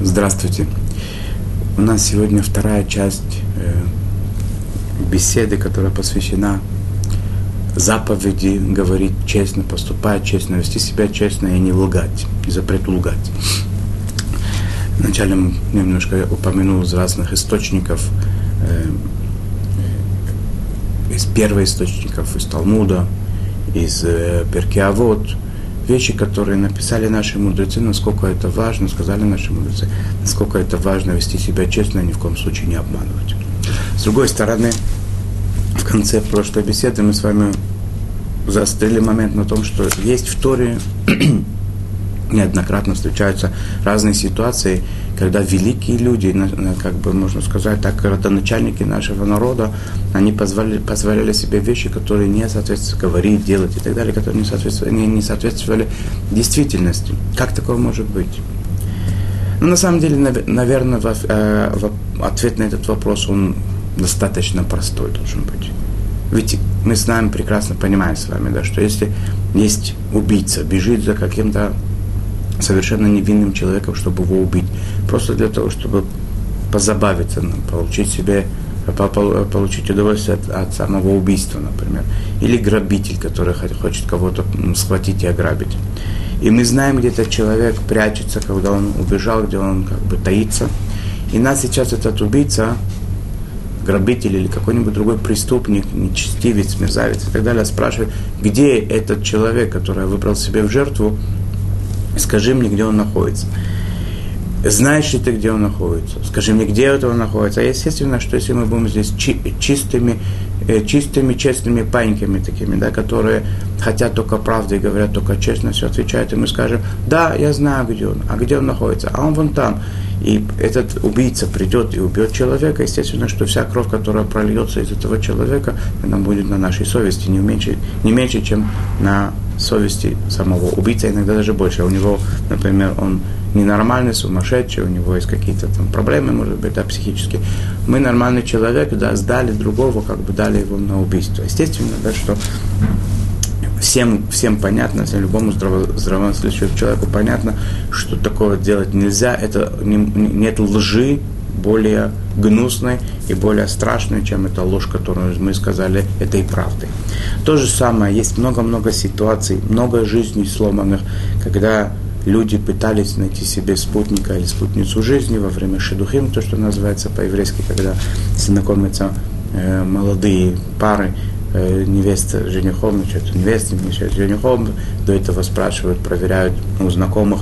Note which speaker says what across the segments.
Speaker 1: Здравствуйте. У нас сегодня вторая часть э, беседы, которая посвящена заповеди говорить честно, поступать честно, вести себя честно и не лгать, и запрету лгать. Вначале немножко упомянул из разных источников, э, э, из первоисточников, из Талмуда, из Перкиавод, вещи, которые написали наши мудрецы, насколько это важно, сказали наши мудрецы, насколько это важно вести себя честно и ни в коем случае не обманывать. С другой стороны, в конце прошлой беседы мы с вами заострили момент на том, что есть в Торе неоднократно встречаются разные ситуации, когда великие люди, как бы можно сказать так, родоначальники нашего народа, они позволяли, позволяли себе вещи, которые не соответствовали говорить, делать и так далее, которые не соответствовали, не, не соответствовали действительности. Как такое может быть? Ну, на самом деле, наверное, э, ответ на этот вопрос, он достаточно простой должен быть. Ведь мы с нами прекрасно понимаем с вами, да, что если есть убийца, бежит за каким-то совершенно невинным человеком, чтобы его убить. Просто для того, чтобы позабавиться, ну, получить себе получить удовольствие от, от самого убийства, например. Или грабитель, который хочет кого-то схватить и ограбить. И мы знаем, где этот человек прячется, когда он убежал, где он как бы таится. И нас сейчас этот убийца, грабитель или какой-нибудь другой преступник, нечестивец, мерзавец и так далее, спрашивает, где этот человек, который выбрал себе в жертву, скажи мне, где он находится. Знаешь ли ты, где он находится? Скажи мне, где это он находится. А естественно, что если мы будем здесь чи- чистыми, э, чистыми, честными паньками такими, да, которые хотят только правды и говорят только честно, все отвечают, и мы скажем, да, я знаю, где он, а где он находится, а он вон там. И этот убийца придет и убьет человека, естественно, что вся кровь, которая прольется из этого человека, она будет на нашей совести не меньше, не меньше чем на совести самого убийцы, иногда даже больше. У него, например, он ненормальный, сумасшедший, у него есть какие-то там проблемы, может быть, да, психические. Мы нормальный человек, да, сдали другого, как бы дали его на убийство. Естественно, да, что всем, всем понятно, всем любому здраво, здравомыслящему человеку понятно, что такое делать нельзя, это не, нет лжи, более гнусной и более страшной, чем эта ложь, которую мы сказали этой правдой. То же самое, есть много-много ситуаций, много жизней сломанных, когда люди пытались найти себе спутника или спутницу жизни во время шедухим, то, что называется по-еврейски, когда знакомятся э, молодые пары, э, невеста женихом, значит, невеста с женихом, до этого спрашивают, проверяют у знакомых,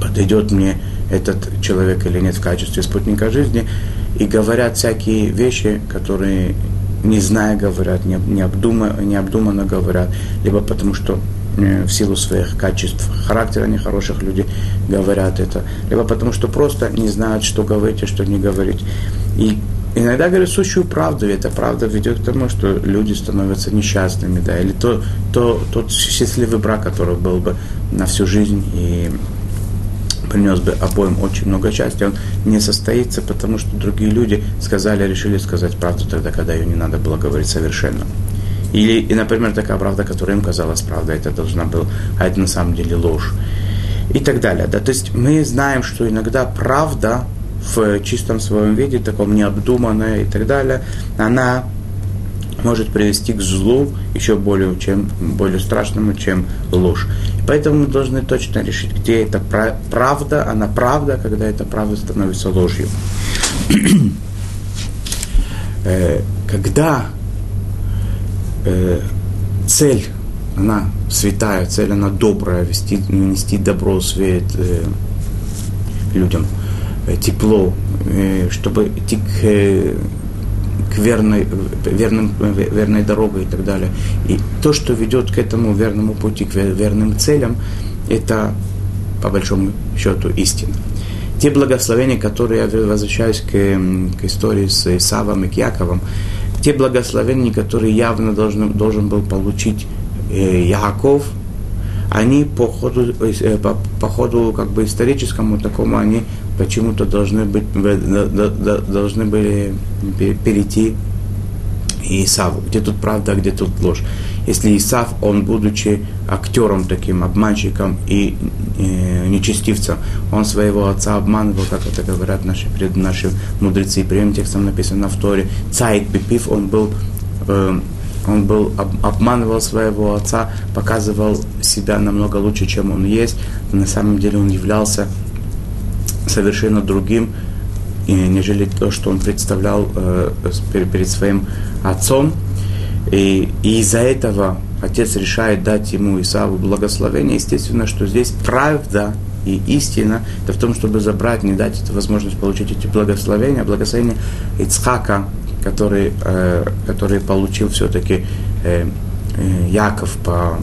Speaker 1: подойдет мне этот человек или нет в качестве спутника жизни, и говорят всякие вещи, которые не зная говорят, не, не, обдуманно, не обдуманно говорят, либо потому что э, в силу своих качеств характера нехороших людей говорят это, либо потому что просто не знают, что говорить и что не говорить. И иногда говорят сущую правду, и эта правда ведет к тому, что люди становятся несчастными, да, или то, то, тот счастливый брак, который был бы на всю жизнь, и принес бы обоим очень много счастья, он не состоится, потому что другие люди сказали, решили сказать правду тогда, когда ее не надо было говорить совершенно. Или, и, например, такая правда, которая им казалась правдой, это должна была, а это на самом деле ложь. И так далее. Да? То есть мы знаем, что иногда правда в чистом своем виде, таком необдуманная и так далее, она может привести к злу еще более, чем, более страшному, чем ложь. Поэтому мы должны точно решить, где это правда, она правда, когда эта правда становится ложью. Э, когда э, цель, она святая, цель, она добрая, вести, нести добро, свет э, людям, тепло, чтобы идти к к верной, верным, верной дороге и так далее. И то, что ведет к этому верному пути, к верным целям, это по большому счету истина. Те благословения, которые я возвращаюсь к, к истории с Исавом и к Яковом, те благословения, которые явно должен, должен был получить э, Яков, они по ходу, э, по, по ходу как бы историческому такому, они почему-то должны, быть, должны были перейти Исаву. Где тут правда, а где тут ложь. Если Исав, он, будучи актером таким, обманщиком и э, нечестивцем. Он своего отца обманывал, как это говорят наши, наши мудрецы. Прямым текстом написано в Торе. Цайт Бипив, он был э, он был, обманывал своего отца, показывал себя намного лучше, чем он есть. На самом деле он являлся совершенно другим, нежели то, что он представлял э, перед своим отцом. И, и из-за этого отец решает дать ему Исаву благословение. Естественно, что здесь правда и истина, это в том, чтобы забрать, не дать эту возможность получить эти благословения. Благословение Ицхака, который, э, который получил все-таки э, Яков по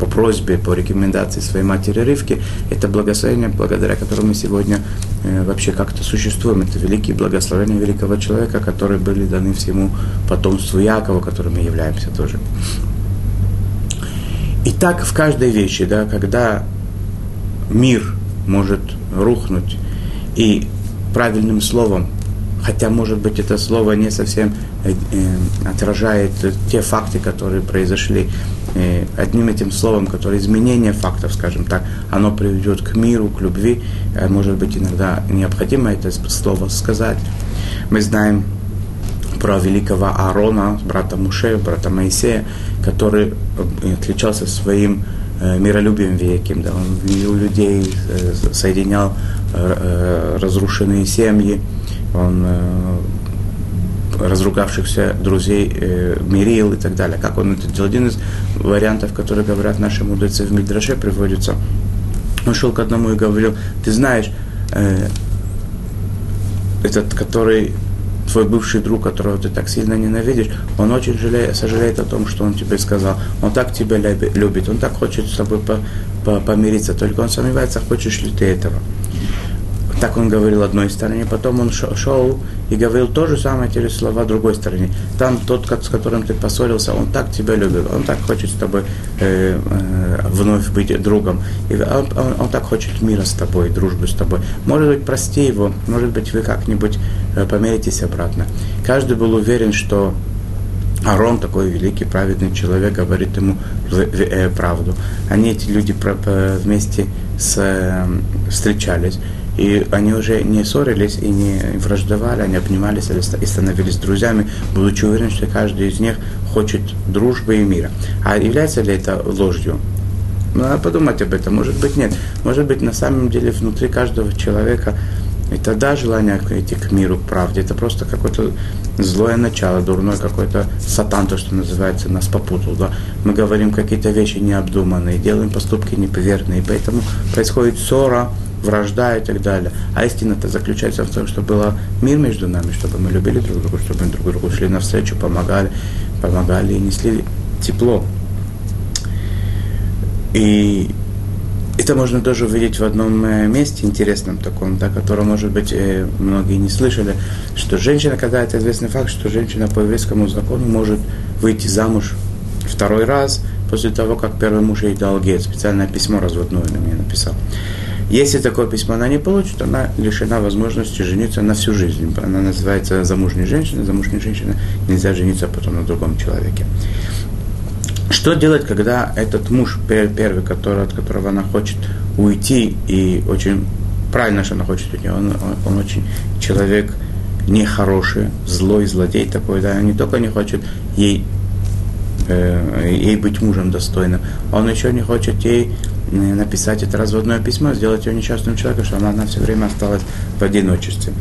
Speaker 1: по просьбе, по рекомендации своей матери Рывки, это благословение, благодаря которому мы сегодня э, вообще как-то существуем. Это великие благословения великого человека, которые были даны всему потомству Якова, которым мы являемся тоже. И так в каждой вещи, да, когда мир может рухнуть, и правильным словом, хотя, может быть, это слово не совсем э, отражает те факты, которые произошли Э, одним этим словом, которое изменение фактов, скажем так, оно приведет к миру, к любви. Э, может быть, иногда необходимо это слово сказать. Мы знаем про великого Аарона, брата Муше, брата Моисея, который э, отличался своим миролюбием великим. Да? Он у людей, соединял разрушенные семьи, он разругавшихся друзей э, мирил и так далее. Как он это делал? Один из вариантов, которые говорят наши мудрецы в Мидраше, приводится. Он шел к одному и говорил, ты знаешь, э, этот, который твой бывший друг, которого ты так сильно ненавидишь, он очень жалеет, сожалеет о том, что он тебе сказал. Он так тебя любит, он так хочет с тобой по, по, помириться, только он сомневается, хочешь ли ты этого. Так он говорил одной стороне, потом он шел и говорил то же самое, те же слова другой стороне. Там тот, с которым ты поссорился, он так тебя любит, он так хочет с тобой э, э, вновь быть другом. И он, он, он так хочет мира с тобой, дружбы с тобой. Может быть, прости его, может быть, вы как-нибудь э, помиритесь обратно. Каждый был уверен, что Арон, такой великий, праведный человек, говорит ему э, правду. Они, эти люди, вместе с, э, встречались. И они уже не ссорились и не враждовали, они обнимались и становились друзьями, будучи уверены, что каждый из них хочет дружбы и мира. А является ли это ложью? Ну, надо подумать об этом. Может быть, нет. Может быть, на самом деле внутри каждого человека это да, желание идти к миру, к правде. Это просто какое-то злое начало, дурное какой-то сатан, то, что называется, нас попутал. Да? Мы говорим какие-то вещи необдуманные, делаем поступки неповерные, поэтому происходит ссора, вражда и так далее. А истина-то заключается в том, что был мир между нами, чтобы мы любили друг друга, чтобы мы друг другу шли навстречу, помогали, помогали и несли тепло. И это можно тоже увидеть в одном э, месте интересном таком, да, которое, может быть, э, многие не слышали, что женщина, когда это известный факт, что женщина по еврейскому закону может выйти замуж второй раз после того, как первый муж ей дал гет. Специальное письмо разводное на мне написал. Если такое письмо она не получит, она лишена возможности жениться на всю жизнь. Она называется замужней женщиной. Замужней женщиной нельзя жениться потом на другом человеке. Что делать, когда этот муж, первый, который, от которого она хочет уйти, и очень правильно, что она хочет уйти, он, он, он очень человек нехороший, злой, злодей такой, да, не только не хочет ей, э, ей быть мужем достойным, он еще не хочет ей написать это разводное письмо, сделать ее несчастным человеком, чтобы она все время осталась в одиночестве.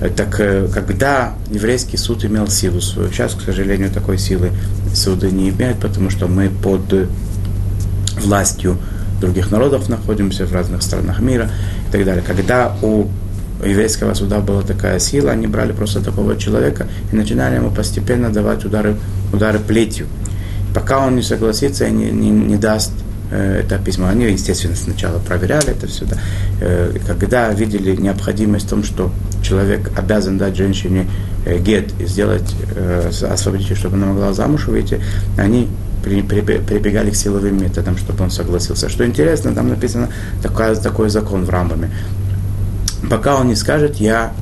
Speaker 1: Э, так э, когда еврейский суд имел силу свою, сейчас, к сожалению, такой силы суды не имеют, потому что мы под властью других народов находимся в разных странах мира и так далее. Когда у еврейского суда была такая сила, они брали просто такого человека и начинали ему постепенно давать удары, удары плетью. Пока он не согласится и не, не, не даст Э, это письмо. Они, естественно, сначала проверяли это все. Да. Когда видели необходимость в том, что человек обязан дать женщине э, гет и сделать, освободить ее, чтобы она могла замуж выйти, они прибегали к силовым методам, чтобы он согласился. Что интересно, там написано такой, такой закон в Рамбаме. Пока он не скажет, я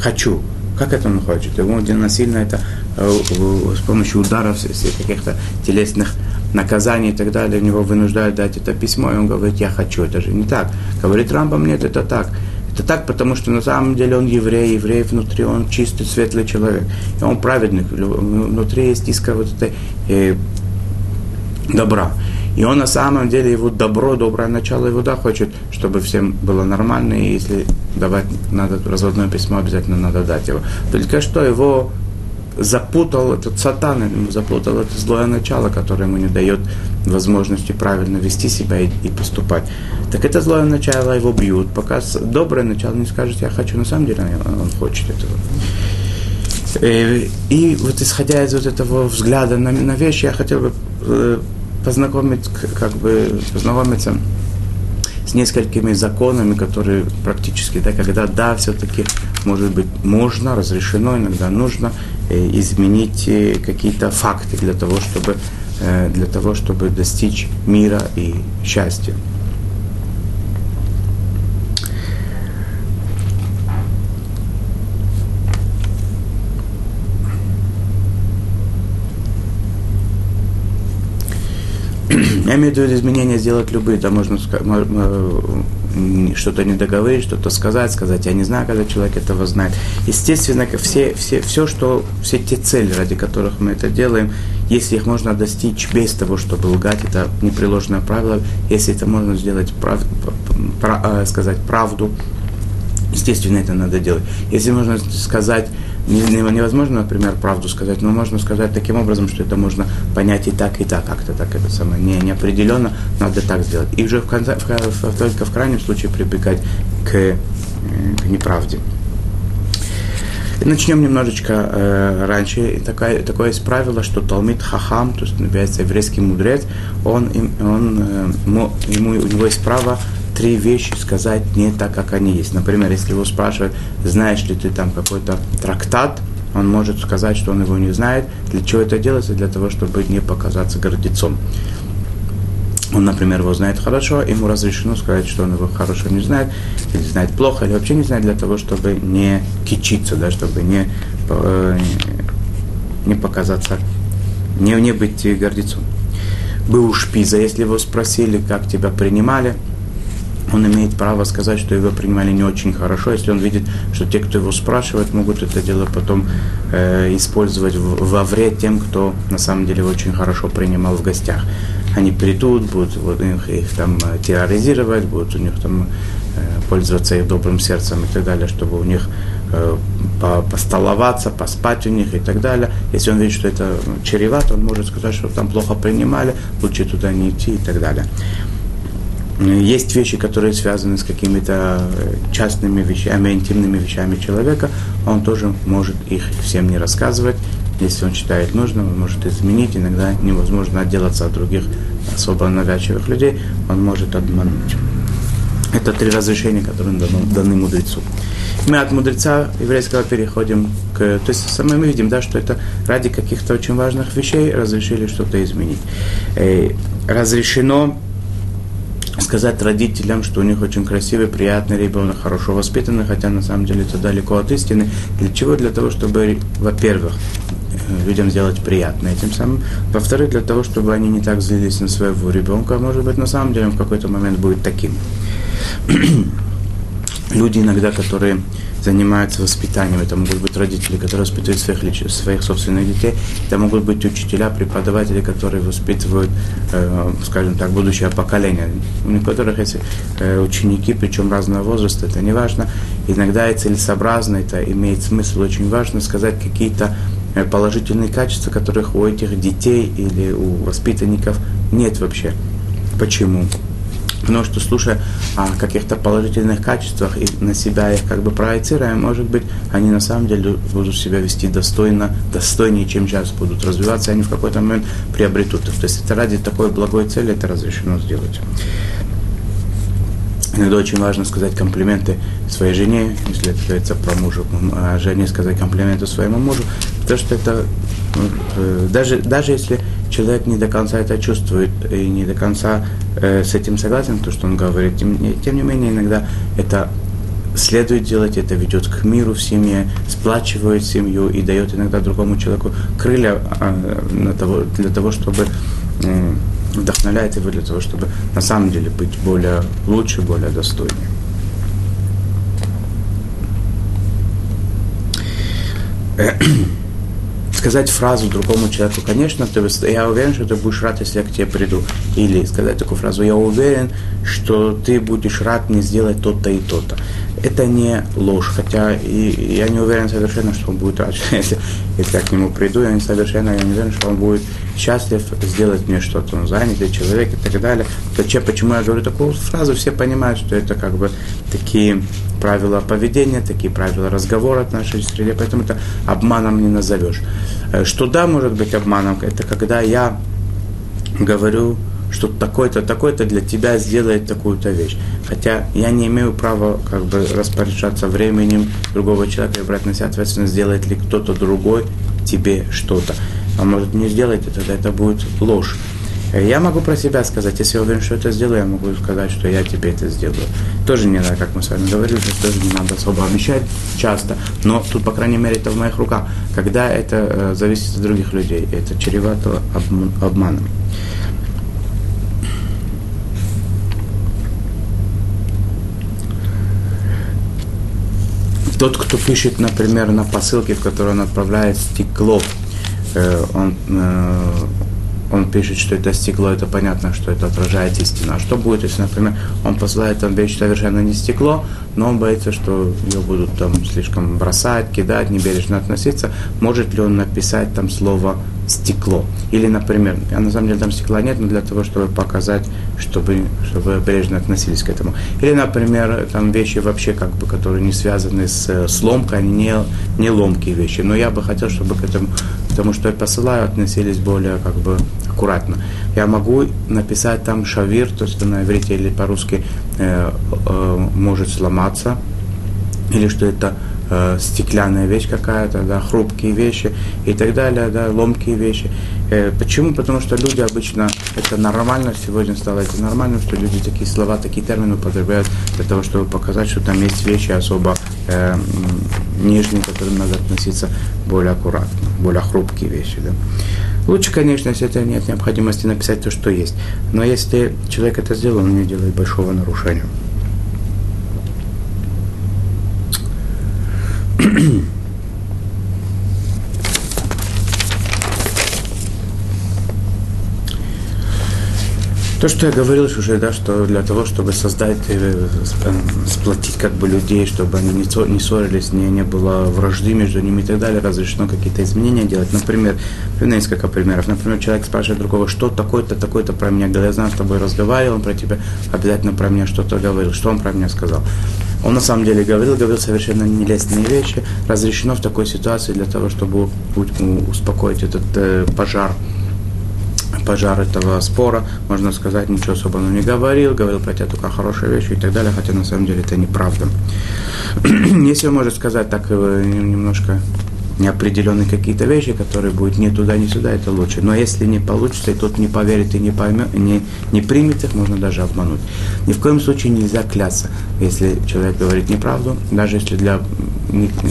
Speaker 1: хочу. Как это он хочет? Ему насильно это с помощью ударов, каких-то телесных наказание и так далее, него вынуждают дать это письмо, и он говорит, я хочу, это же не так. Говорит Рамбам, нет, это так. Это так, потому что на самом деле он еврей, еврей внутри, он чистый, светлый человек. И он праведник, внутри есть искра вот этой э, добра. И он на самом деле, его добро, доброе начало его, да, хочет, чтобы всем было нормально, и если давать надо разводное письмо, обязательно надо дать его. Только что его запутал этот сатан, запутал это злое начало, которое ему не дает возможности правильно вести себя и, и поступать. Так это злое начало его бьют, пока доброе начало не скажет, я хочу, на самом деле он хочет этого. И, э, и вот исходя из вот этого взгляда на, на вещи, я хотел бы э, познакомить, как бы познакомиться с несколькими законами, которые практически, да, когда да, все-таки, может быть, можно, разрешено, иногда нужно изменить э, какие-то факты для того, чтобы, э, для того, чтобы достичь мира и счастья. Я имею в виду изменения сделать любые, да, можно что-то не договорить, что-то сказать, сказать, я не знаю, когда человек этого знает. Естественно, все, все, все, что, все те цели, ради которых мы это делаем, если их можно достичь без того, чтобы лгать, это непреложное правило, если это можно сделать, прав, прав, э, сказать правду, естественно, это надо делать. Если можно сказать невозможно, например, правду сказать, но можно сказать таким образом, что это можно понять и так, и так, как-то так это самое не, неопределенно, надо так сделать. И уже в конце, в, только в крайнем случае прибегать к, э, к неправде. Начнем немножечко э, раньше. Такое, такое есть правило, что Талмит Хахам, то есть называется еврейский мудрец, он, он, э, ему, у него есть право три вещи сказать не так, как они есть. Например, если его спрашивают, знаешь ли ты там какой-то трактат, он может сказать, что он его не знает. Для чего это делается? Для того, чтобы не показаться гордецом. Он, например, его знает хорошо, ему разрешено сказать, что он его хорошо не знает, или знает плохо, или вообще не знает, для того, чтобы не кичиться, да, чтобы не, э, не показаться, не, не быть гордецом. Был у шпиза, если его спросили, как тебя принимали, он имеет право сказать, что его принимали не очень хорошо, если он видит, что те, кто его спрашивает, могут это дело потом э, использовать во вред тем, кто на самом деле очень хорошо принимал в гостях. Они придут, будут вот, их, их там э, терроризировать, будут у них там э, пользоваться их добрым сердцем и так далее, чтобы у них э, постоловаться, поспать у них и так далее. Если он видит, что это чревато, он может сказать, что там плохо принимали, лучше туда не идти и так далее. Есть вещи, которые связаны с какими-то э, частными вещами, интимными вещами человека, он тоже может их всем не рассказывать. Если он считает нужным, он может изменить. Иногда невозможно отделаться от других особо навязчивых людей, он может обмануть. Это три разрешения, которые даны, даны мудрецу. Мы от мудреца еврейского переходим к... То есть мы видим, да, что это ради каких-то очень важных вещей разрешили что-то изменить. Э, разрешено сказать родителям, что у них очень красивый, приятный ребенок, хорошо воспитанный, хотя на самом деле это далеко от истины. Для чего? Для того, чтобы, во-первых, э, людям сделать приятно этим самым. Во-вторых, для того, чтобы они не так злились на своего ребенка, а может быть, на самом деле он в какой-то момент будет таким. Люди иногда, которые занимаются воспитанием. Это могут быть родители, которые воспитывают своих, своих собственных детей. Это могут быть учителя, преподаватели, которые воспитывают, э, скажем так, будущее поколение. У некоторых есть э, ученики, причем разного возраста, это не важно. Иногда и целесообразно, это имеет смысл, очень важно сказать какие-то э, положительные качества, которых у этих детей или у воспитанников нет вообще. Почему? Потому что, слушая о каких-то положительных качествах и на себя их как бы проецируя, может быть, они на самом деле будут себя вести достойно, достойнее, чем сейчас будут развиваться, и они в какой-то момент приобретут их. То есть это ради такой благой цели это разрешено сделать. Иногда очень важно сказать комплименты своей жене, если это говорится про мужа, а жене сказать комплименты своему мужу, потому что это э, даже, даже если человек не до конца это чувствует и не до конца э, с этим согласен, то, что он говорит. Тем, тем не менее, иногда это следует делать, это ведет к миру в семье, сплачивает семью и дает иногда другому человеку крылья э, на того, для того, чтобы вдохновляет его для того, чтобы на самом деле быть более лучше, более достойнее. сказать фразу другому человеку, конечно, ты, я уверен, что ты будешь рад, если я к тебе приду. Или сказать такую фразу, я уверен, что ты будешь рад мне сделать то-то и то-то это не ложь, хотя и я не уверен совершенно, что он будет рад, если, если я к нему приду, я не совершенно я не уверен, что он будет счастлив сделать мне что-то, он занятый человек и так далее. Зачем, почему я говорю такую фразу, все понимают, что это как бы такие правила поведения, такие правила разговора в нашей среде, поэтому это обманом не назовешь. Э, что да, может быть обманом, это когда я говорю что такой-то, такой-то для тебя сделает такую-то вещь. Хотя я не имею права как бы распоряжаться временем другого человека и брать на себя ответственность, сделает ли кто-то другой тебе что-то. А может не сделать, тогда это будет ложь. Я могу про себя сказать, если я уверен, что это сделаю, я могу сказать, что я тебе это сделаю. Тоже не надо, как мы с вами говорили, что тоже не надо особо обещать часто, но тут, по крайней мере, это в моих руках. Когда это э, зависит от других людей, это чревато обманом. Тот, кто пишет, например, на посылке, в которой он отправляет стекло, э, он, э, он пишет, что это стекло, это понятно, что это отражает истину. А что будет, если, например, он посылает там вещь совершенно не стекло, но он боится, что ее будут там слишком бросать, кидать, небережно относиться. Может ли он написать там слово стекло. Или, например, а на самом деле там стекла нет, но для того, чтобы показать, чтобы, чтобы бережно относились к этому. Или, например, там вещи вообще, как бы, которые не связаны с, с ломкой, они не, не ломкие вещи. Но я бы хотел, чтобы к этому, к тому, что я посылаю, относились более как бы аккуратно. Я могу написать там шавир, то есть на иврите или по-русски э, э, может сломаться, или что это э, стеклянная вещь какая-то, да, хрупкие вещи и так далее, да, ломкие вещи. Э, почему? Потому что люди обычно, это нормально, сегодня стало это нормально, что люди такие слова, такие термины употребляют для того, чтобы показать, что там есть вещи особо э, нежные, которым надо относиться более аккуратно, более хрупкие вещи. Да. Лучше, конечно, если это нет необходимости написать то, что есть. Но если человек это сделал, он не делает большого нарушения. То, что я говорил уже, да, что для того, чтобы создать, э, э, сплотить как бы людей, чтобы они не ссорились, не, не было вражды между ними и так далее, разрешено какие-то изменения делать. Например, несколько примеров. Например, человек спрашивает другого, что такое-то, такое-то про меня говорил. Я знаю, с тобой разговаривал, он про тебя обязательно про меня что-то говорил. Что он про меня сказал? Он на самом деле говорил, говорил совершенно нелестные вещи. Разрешено в такой ситуации для того, чтобы успокоить этот э, пожар пожар этого спора, можно сказать, ничего особо он не говорил, говорил про тебя только хорошие вещи и так далее, хотя на самом деле это неправда. Если может сказать так э, немножко неопределенные какие-то вещи, которые будут ни туда, ни сюда, это лучше. Но если не получится, и тот не поверит и не поймет, не, не примет их, можно даже обмануть. Ни в коем случае нельзя кляться, если человек говорит неправду, даже если для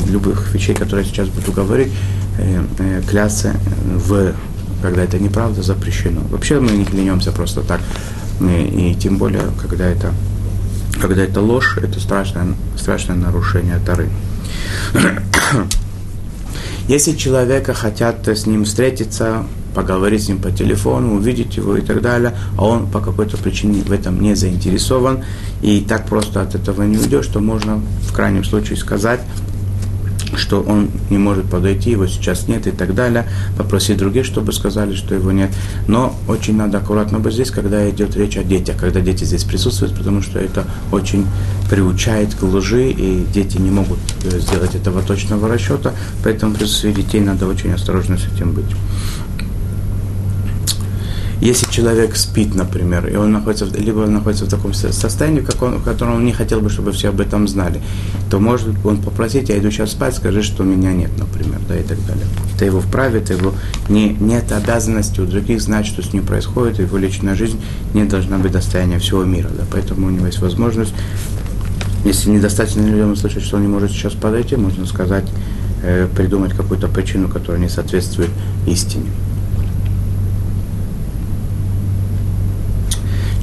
Speaker 1: любых вещей, которые я сейчас буду говорить, э, э, кляться в когда это неправда, запрещено. Вообще мы не клянемся просто так. И, и тем более, когда это, когда это ложь, это страшное, страшное нарушение Тары. Если человека хотят с ним встретиться, поговорить с ним по телефону, увидеть его и так далее, а он по какой-то причине в этом не заинтересован, и так просто от этого не уйдешь, то можно в крайнем случае сказать, что он не может подойти, его сейчас нет и так далее, попросить других, чтобы сказали, что его нет. Но очень надо аккуратно быть здесь, когда идет речь о детях, когда дети здесь присутствуют, потому что это очень приучает к лжи, и дети не могут э, сделать этого точного расчета, поэтому в присутствии детей надо очень осторожно с этим быть. Если человек спит, например, и он находится, либо он находится в таком состоянии, как он, в котором он не хотел бы, чтобы все об этом знали, то может он попросить, я иду сейчас спать, скажи, что меня нет, например, да, и так далее. Это его вправе, это его не, нет обязанности у других знать, что с ним происходит, его личная жизнь не должна быть достоянием всего мира, да, поэтому у него есть возможность, если недостаточно людям услышать, что он не может сейчас подойти, можно сказать, э, придумать какую-то причину, которая не соответствует истине.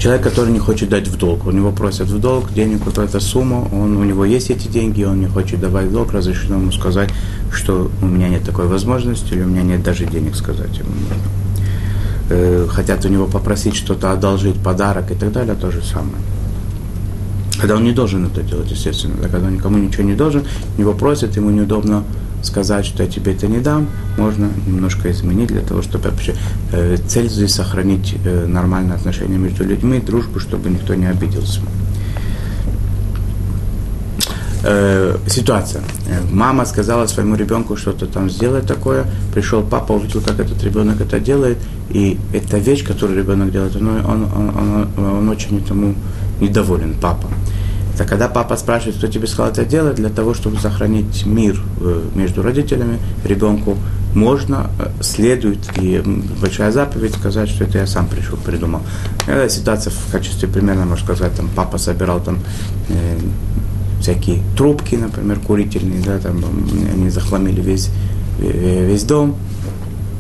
Speaker 1: Человек, который не хочет дать в долг, у него просят в долг денег какую-то сумму, он, у него есть эти деньги, он не хочет давать в долг, разрешено ему сказать, что у меня нет такой возможности, или у меня нет даже денег сказать ему. Э, хотят у него попросить что-то одолжить, подарок и так далее, то же самое. Когда он не должен это делать, естественно, да, когда он никому ничего не должен, его просят, ему неудобно сказать, что я тебе это не дам, можно немножко изменить для того, чтобы вообще э, цель здесь сохранить э, нормальные отношения между людьми, дружбу, чтобы никто не обиделся. Э, ситуация. Мама сказала своему ребенку что-то там сделать такое, пришел папа, увидел, как этот ребенок это делает, и эта вещь, которую ребенок делает, он, он, он, он, он очень этому недоволен, папа. Это когда папа спрашивает, кто тебе сказал это делать, для того, чтобы сохранить мир э, между родителями, ребенку можно, э, следует, и большая заповедь сказать, что это я сам пришел, придумал. Эта ситуация в качестве примера, можно сказать, там папа собирал там э, всякие трубки, например, курительные, да, там они захламили весь, весь дом,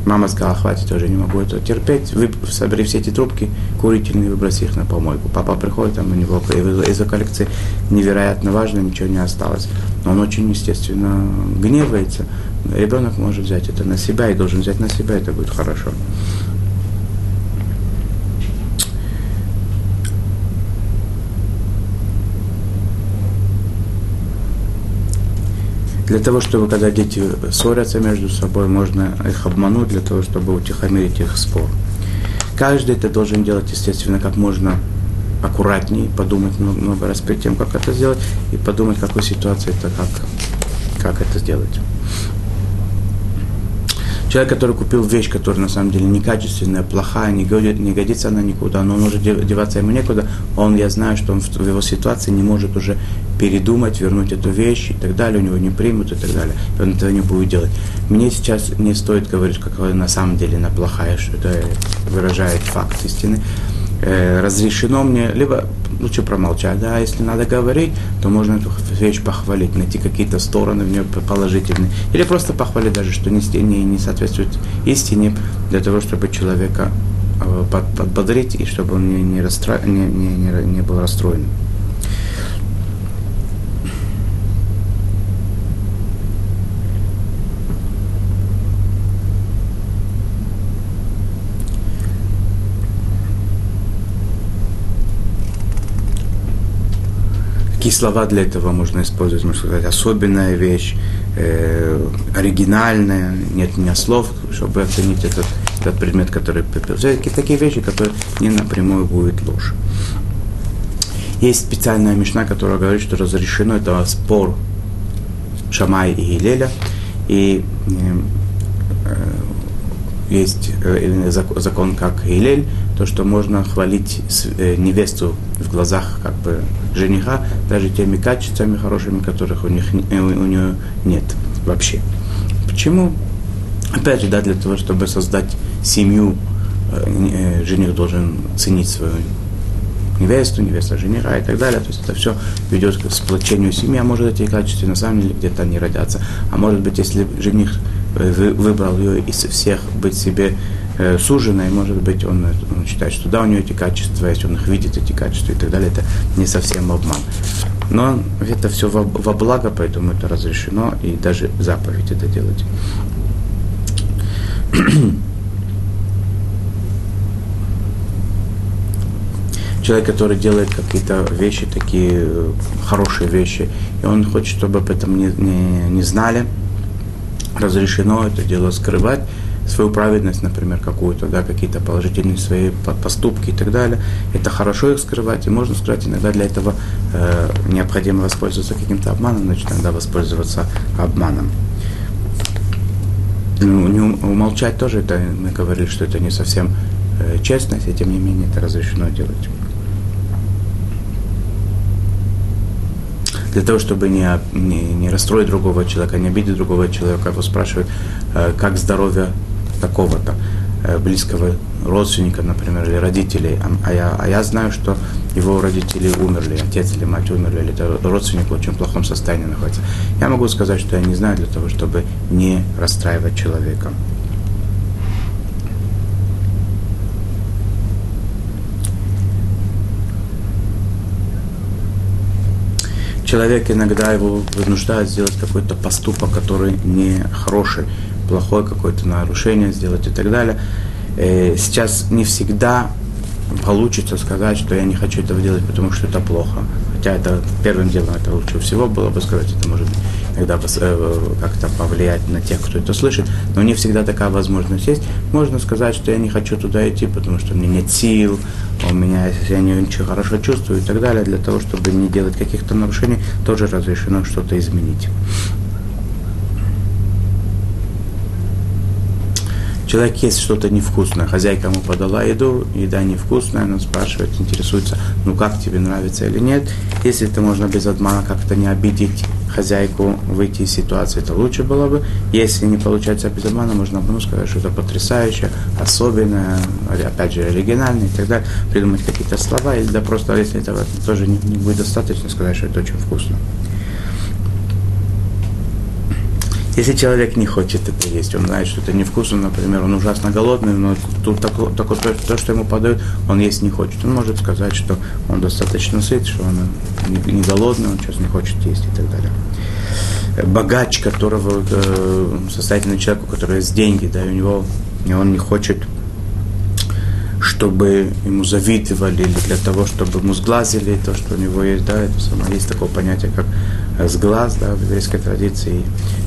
Speaker 1: Мама сказала, хватит, уже не могу это терпеть. Вы собери все эти трубки курительные, выброси их на помойку. Папа приходит, там у него из-за коллекции невероятно важно, ничего не осталось. Но он очень, естественно, гневается. Ребенок может взять это на себя и должен взять на себя, это будет хорошо. Для того, чтобы, когда дети ссорятся между собой, можно их обмануть, для того, чтобы утихомирить их спор. Каждый это должен делать, естественно, как можно аккуратнее, подумать много, много раз перед тем, как это сделать, и подумать, в какой ситуации это, как, как это сделать. Человек, который купил вещь, которая на самом деле некачественная, плохая, не, годит, не годится она никуда, но он уже деваться ему некуда, он, я знаю, что он в, его ситуации не может уже передумать, вернуть эту вещь и так далее, у него не примут и так далее, и он этого не будет делать. Мне сейчас не стоит говорить, какая на самом деле она плохая, что это выражает факт истины. Э, разрешено мне либо лучше промолчать. Да, если надо говорить, то можно эту вещь похвалить, найти какие-то стороны в нее положительные. Или просто похвалить даже, что не, не, не соответствует истине, для того, чтобы человека э, подбодрить и чтобы он не, не, расстро... не, не, не был расстроен. Какие слова для этого можно использовать? Можно сказать, особенная вещь, э, оригинальная, нет у меня слов, чтобы оценить этот, этот предмет, который пепел. Такие вещи, которые не напрямую будет ложь. Есть специальная мешна, которая говорит, что разрешено это спор Шамай и Гилеля. И э, э есть э, закон как Гилель, то, что можно хвалить э, невесту в глазах как бы жениха даже теми качествами хорошими, которых у, них, э, у нее нет вообще. Почему? Опять же, да, для того, чтобы создать семью, э, жених должен ценить свою невесту, невеста жениха и так далее. То есть это все ведет к сплочению семьи, а может эти качества на самом деле где-то не родятся. А может быть, если жених выбрал ее из всех быть себе э, может быть, он, он считает, что да, у нее эти качества есть, он их видит, эти качества и так далее, это не совсем обман. Но это все во, во благо, поэтому это разрешено, и даже заповедь это делать. Человек, который делает какие-то вещи, такие э, хорошие вещи, и он хочет, чтобы об этом не, не, не знали, разрешено это дело скрывать, свою праведность, например, какую-то, да, какие-то положительные свои поступки и так далее. Это хорошо их скрывать, и можно скрывать. Иногда для этого э, необходимо воспользоваться каким-то обманом, значит, иногда воспользоваться обманом. Ну, не умолчать тоже, это мы говорили, что это не совсем э, честность, и тем не менее это разрешено делать. для того, чтобы не, не, не расстроить другого человека, не обидеть другого человека, его спрашивают, э, как здоровье такого-то э, близкого родственника, например, или родителей, а я, а я знаю, что его родители умерли, отец или мать умерли, или это родственник в очень плохом состоянии находится. Я могу сказать, что я не знаю для того, чтобы не расстраивать человека. человек иногда его вынуждает сделать какой-то поступок, который не хороший плохой какое-то нарушение сделать и так далее. Э, сейчас не всегда получится сказать, что я не хочу этого делать, потому что это плохо. Хотя это первым делом это лучше всего было бы сказать, это может иногда э, как-то повлиять на тех, кто это слышит, но не всегда такая возможность есть. Можно сказать, что я не хочу туда идти, потому что у меня нет сил, у меня, я не очень хорошо чувствую и так далее, для того, чтобы не делать каких-то нарушений, тоже разрешено что-то изменить. Человек ест что-то невкусное, хозяйка ему подала еду, еда невкусная, он спрашивает, интересуется, ну как тебе нравится или нет. Если это можно без обмана как-то не обидеть хозяйку, выйти из ситуации, это лучше было бы. Если не получается без обмана, можно ну, сказать, что это потрясающе, особенное, опять же, оригинальное и так далее, придумать какие-то слова, или да просто, если этого тоже не, не будет достаточно, сказать, что это очень вкусно. Если человек не хочет это есть, он знает, что это невкусно, например, он ужасно голодный, но тут такое, такое то, то, что ему подают, он есть не хочет. Он может сказать, что он достаточно сыт, что он не голодный, он сейчас не хочет есть и так далее. Богач, которого э, состоятельный человек, у которого есть деньги, да, у него и он не хочет чтобы ему завидовали или для того, чтобы ему сглазили то, что у него есть, да, это самое, есть такое понятие, как сглаз, да, в еврейской традиции,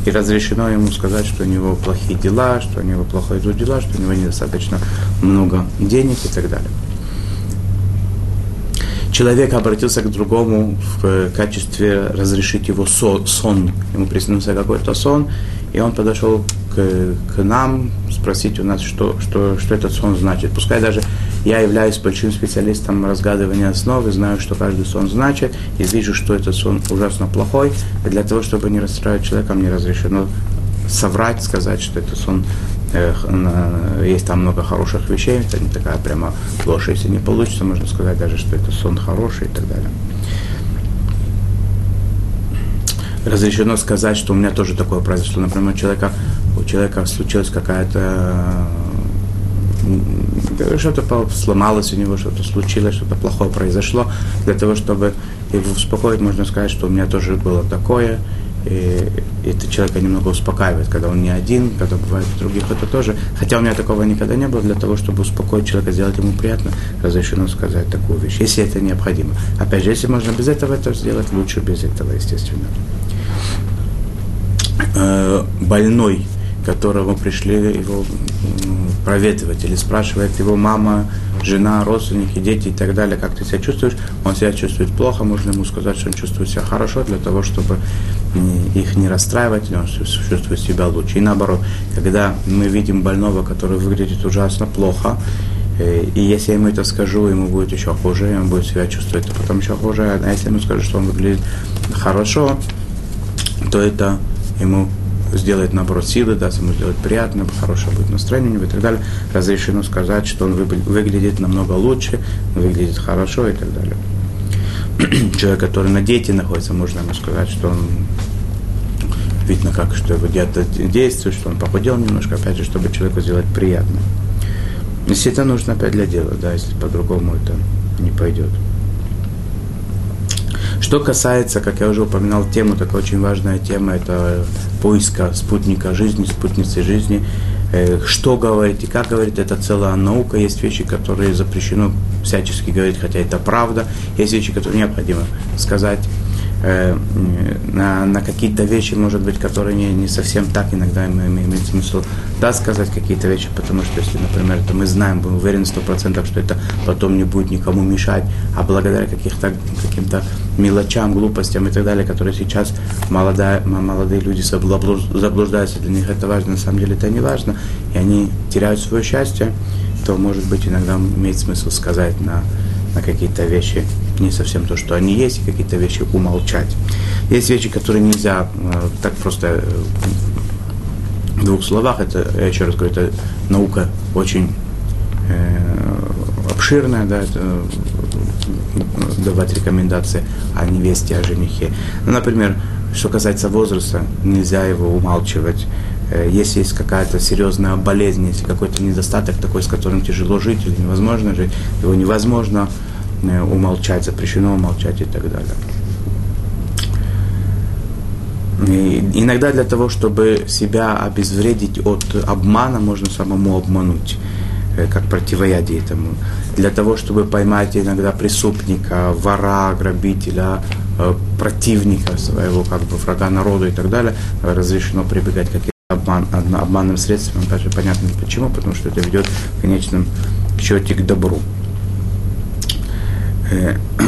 Speaker 1: и разрешено ему сказать, что у него плохие дела, что у него плохо идут дела, что у него недостаточно много денег и так далее. Человек обратился к другому в качестве разрешить его сон. Ему приснился какой-то сон, и он подошел к, к нам, спросить у нас, что, что, что этот сон значит. Пускай даже я являюсь большим специалистом разгадывания основы, знаю, что каждый сон значит, и вижу, что этот сон ужасно плохой, и для того, чтобы не расстраивать человека, мне разрешено соврать, сказать, что этот сон э, есть там много хороших вещей, это не такая прямо ложь, если не получится, можно сказать даже, что это сон хороший и так далее. Разрешено сказать, что у меня тоже такое произошло. Например, у человека у человека случилась какая-то что-то сломалось у него, что-то случилось, что-то плохое произошло. Для того, чтобы его успокоить, можно сказать, что у меня тоже было такое. И это человека немного успокаивает, когда он не один, когда бывает у других это тоже. Хотя у меня такого никогда не было, для того, чтобы успокоить человека, сделать ему приятно, разрешено сказать такую вещь, если это необходимо. Опять же, если можно без этого это сделать, лучше без этого, естественно. Э, больной которого пришли его проветривать, или спрашивает его мама, жена, родственники, дети и так далее, как ты себя чувствуешь, он себя чувствует плохо, можно ему сказать, что он чувствует себя хорошо, для того, чтобы их не расстраивать, он чувствует себя лучше. И наоборот, когда мы видим больного, который выглядит ужасно плохо, э, и если я ему это скажу, ему будет еще хуже, и он будет себя чувствовать потом еще хуже. А если ему скажу, что он выглядит хорошо, то это ему сделает, наоборот, силы, даст ему сделать приятно, хорошее будет настроение у него и так далее, разрешено сказать, что он выглядит намного лучше, выглядит хорошо и так далее. Человек, который на диете находится, можно ему сказать, что он видно, как что его диета действует, что он похудел немножко, опять же, чтобы человеку сделать приятно. Если это нужно опять для дела, да, если по-другому это не пойдет. Что касается, как я уже упоминал, тему, такая очень важная тема, это поиска спутника жизни, спутницы жизни. Э, что говорить и как говорить, это целая наука. Есть вещи, которые запрещено всячески говорить, хотя это правда. Есть вещи, которые необходимо сказать Э, на, на какие-то вещи, может быть, которые не, не совсем так иногда мы имеем смысл да, сказать какие-то вещи, потому что если, например, это мы знаем, мы уверены сто процентов, что это потом не будет никому мешать, а благодаря каких-то каким-то мелочам, глупостям и так далее, которые сейчас молодая, молодые люди заблуждаются, для них это важно, на самом деле это не важно, и они теряют свое счастье, то, может быть, иногда имеет смысл сказать на, на какие-то вещи не совсем то, что они есть, и какие-то вещи умолчать. Есть вещи, которые нельзя э, так просто э, в двух словах, это, я еще раз говорю, это наука очень э, обширная, да, это, э, давать рекомендации о невесте, о женихе. Ну, например, что касается возраста, нельзя его умалчивать. Если есть какая-то серьезная болезнь, если какой-то недостаток такой, с которым тяжело жить или невозможно жить, его невозможно умолчать, запрещено умолчать и так далее. И иногда для того, чтобы себя обезвредить от обмана, можно самому обмануть, э, как противоядие этому. Для того, чтобы поймать иногда преступника, вора, грабителя, э, противника своего, как бы врага народа и так далее, разрешено прибегать к обман, обманным средством. Даже понятно почему, потому что это ведет в конечном счете к добру. Э,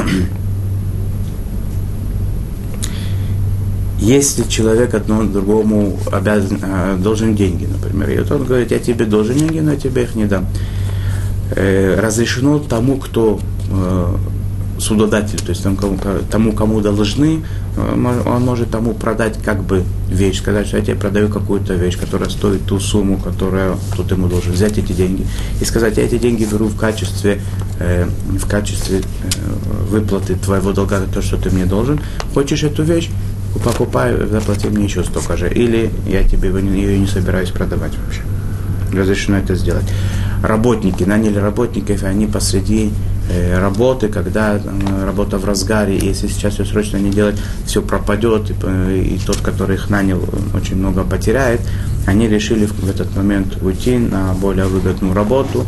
Speaker 1: Если человек одному другому обязан, э, должен деньги, например, и вот он говорит, я тебе должен деньги, но я тебе их не дам. Э, разрешено тому, кто э, судодатель, то есть тому, кому, должны, он может тому продать как бы вещь, сказать, что я тебе продаю какую-то вещь, которая стоит ту сумму, которую тут ему должен взять эти деньги, и сказать, я эти деньги беру в качестве, э, в качестве э, выплаты твоего долга, то, что ты мне должен. Хочешь эту вещь? покупай, заплати мне еще столько же. Или я тебе ее не собираюсь продавать вообще. Разрешено это сделать. Работники, наняли работников, и они посреди э, работы, когда э, работа в разгаре, и если сейчас все срочно не делать, все пропадет, и, э, тот, который их нанял, очень много потеряет, они решили в этот момент уйти на более выгодную работу,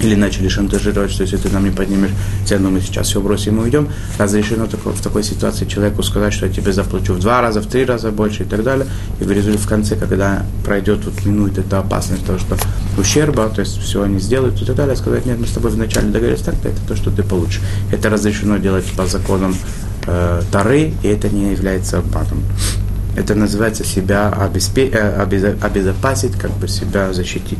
Speaker 1: или начали шантажировать, что если ты нам не поднимешь цену, мы сейчас все бросим и уйдем, разрешено такое, в такой ситуации человеку сказать, что я тебе заплачу в два раза, в три раза больше и так далее. И в результате в конце, когда пройдет, вот минует эта опасность того, что ущерба, то есть все они сделают и так далее, сказать, нет, мы с тобой вначале договорились так-то, это то, что ты получишь. Это разрешено делать по законам э, Тары, и это не является обманом. Это называется себя обеспе- э, обезопасить, как бы себя защитить.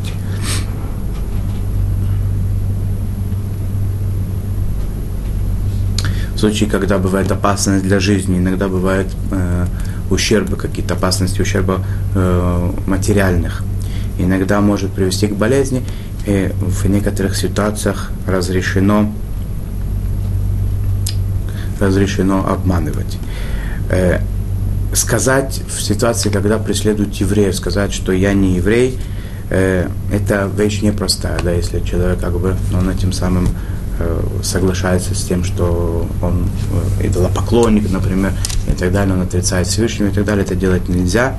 Speaker 1: В случае, когда бывает опасность для жизни, иногда бывают э, ущербы, какие-то опасности, ущерба э, материальных. Иногда может привести к болезни, и в некоторых ситуациях разрешено, разрешено обманывать. Э, сказать в ситуации, когда преследуют евреев, сказать, что я не еврей, э, это вещь непростая, да, если человек как бы, он этим самым соглашается с тем, что он э, идолопоклонник, например, и так далее, он отрицает Всевышнего и так далее, это делать нельзя.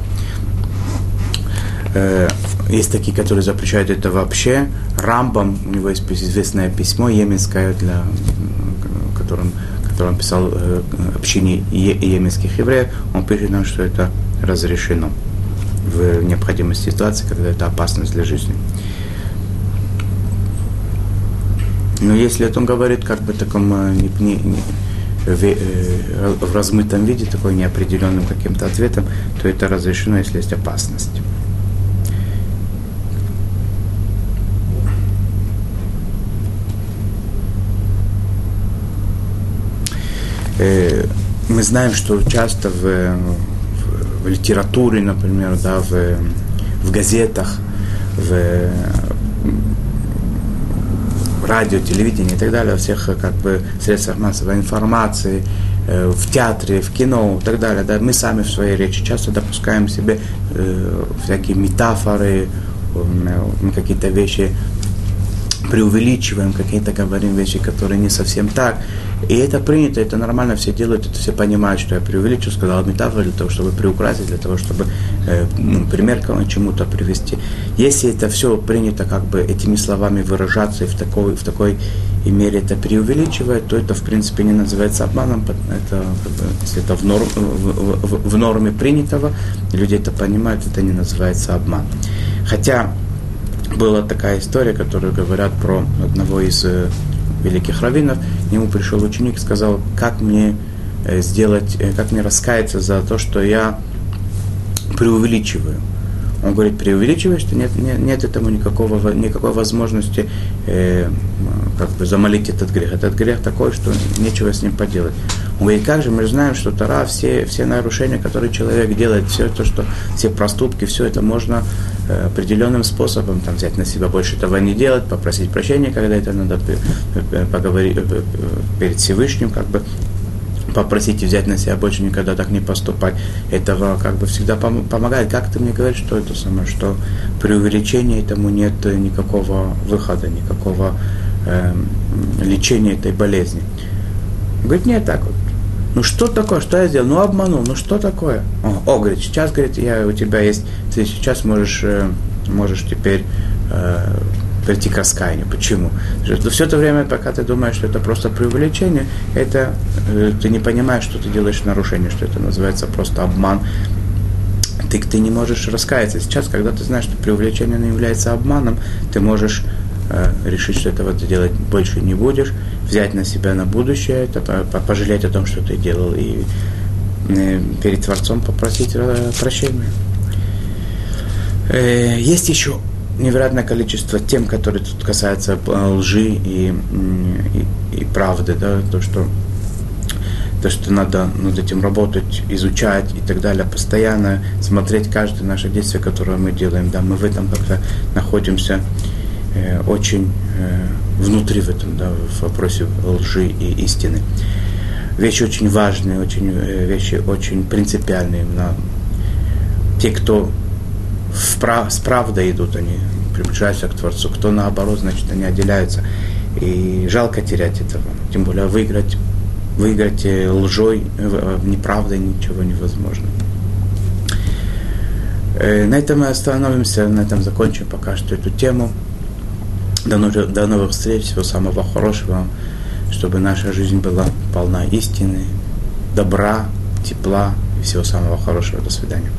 Speaker 1: Э, есть такие, которые запрещают это вообще. Рамбам, у него есть известное письмо еменское, для, которым, которое писал общине еменских евреев. Он пишет нам, что это разрешено в необходимой ситуации, когда это опасность для жизни. Но если это он говорит как бы таком э, не, не, не, в, э, в размытом виде, такой неопределенным каким-то ответом, то это разрешено, если есть опасность. Э, мы знаем, что часто в, в, в литературе, например, да, в, в газетах, в радио, телевидение и так далее, во всех как бы средствах массовой информации, э, в театре, в кино и так далее. Да, мы сами в своей речи часто допускаем себе э, всякие метафоры, э, какие-то вещи преувеличиваем, какие-то говорим вещи, которые не совсем так. И это принято, это нормально, все делают, это все понимают, что я преувеличил, сказал метафору для того, чтобы приукрасить, для того, чтобы э, ну, пример чему-то привести. Если это все принято как бы этими словами выражаться и в такой, в такой мере это преувеличивает, то это в принципе не называется обманом, это, если это в, норм, в, в, в норме принятого, люди это понимают, это не называется обман. Хотя была такая история, которую говорят про одного из э, великих раввинов. К нему пришел ученик и сказал, как мне э, сделать, э, как мне раскаяться за то, что я преувеличиваю. Он говорит, преувеличиваешь, что нет, нет, нет этому никакого, никакой возможности э, как бы замолить этот грех. Этот грех такой, что нечего с ним поделать. Он говорит, как же мы знаем, что Тара, все, все нарушения, которые человек делает, все то, что все проступки, все это можно э, определенным способом там, взять на себя больше этого не делать, попросить прощения, когда это надо поговорить э, перед Всевышним, как бы попросить и взять на себя больше никогда так не поступать. Этого как бы всегда пом- помогает. Как ты мне говоришь, что это самое, что при увеличении этому нет никакого выхода, никакого э, лечения этой болезни. Говорит, нет, так вот. Ну что такое, что я сделал? Ну обманул, ну что такое? О, о говорит, сейчас, говорит, я, у тебя есть, ты сейчас можешь, э, можешь теперь э, прийти к раскаянию. Почему? Что все это время, пока ты думаешь, что это просто преувеличение, это э, ты не понимаешь, что ты делаешь нарушение, что это называется просто обман. Ты, ты не можешь раскаяться. Сейчас, когда ты знаешь, что преувеличение является обманом, ты можешь решить, что этого ты делать больше не будешь, взять на себя на будущее, это, пожалеть о том, что ты делал, и э, перед Творцом попросить э, прощения. Э, есть еще невероятное количество тем, которые тут касаются лжи и, и, и правды, да, то, что то, что надо над этим работать, изучать и так далее, постоянно смотреть каждое наше действие, которое мы делаем. Да, мы в этом как-то находимся э, очень э, внутри в этом, да, в вопросе лжи и истины. Вещи очень важные, очень, э, вещи очень принципиальные. На те, кто вправ, с правдой идут, они приближаются к Творцу. Кто наоборот, значит, они отделяются. И жалко терять этого. Тем более выиграть, выиграть э, лжой, э, неправдой ничего невозможно. На этом мы остановимся, на этом закончим пока что эту тему. До до новых встреч, всего самого хорошего, чтобы наша жизнь была полна истины, добра, тепла и всего самого хорошего. До свидания.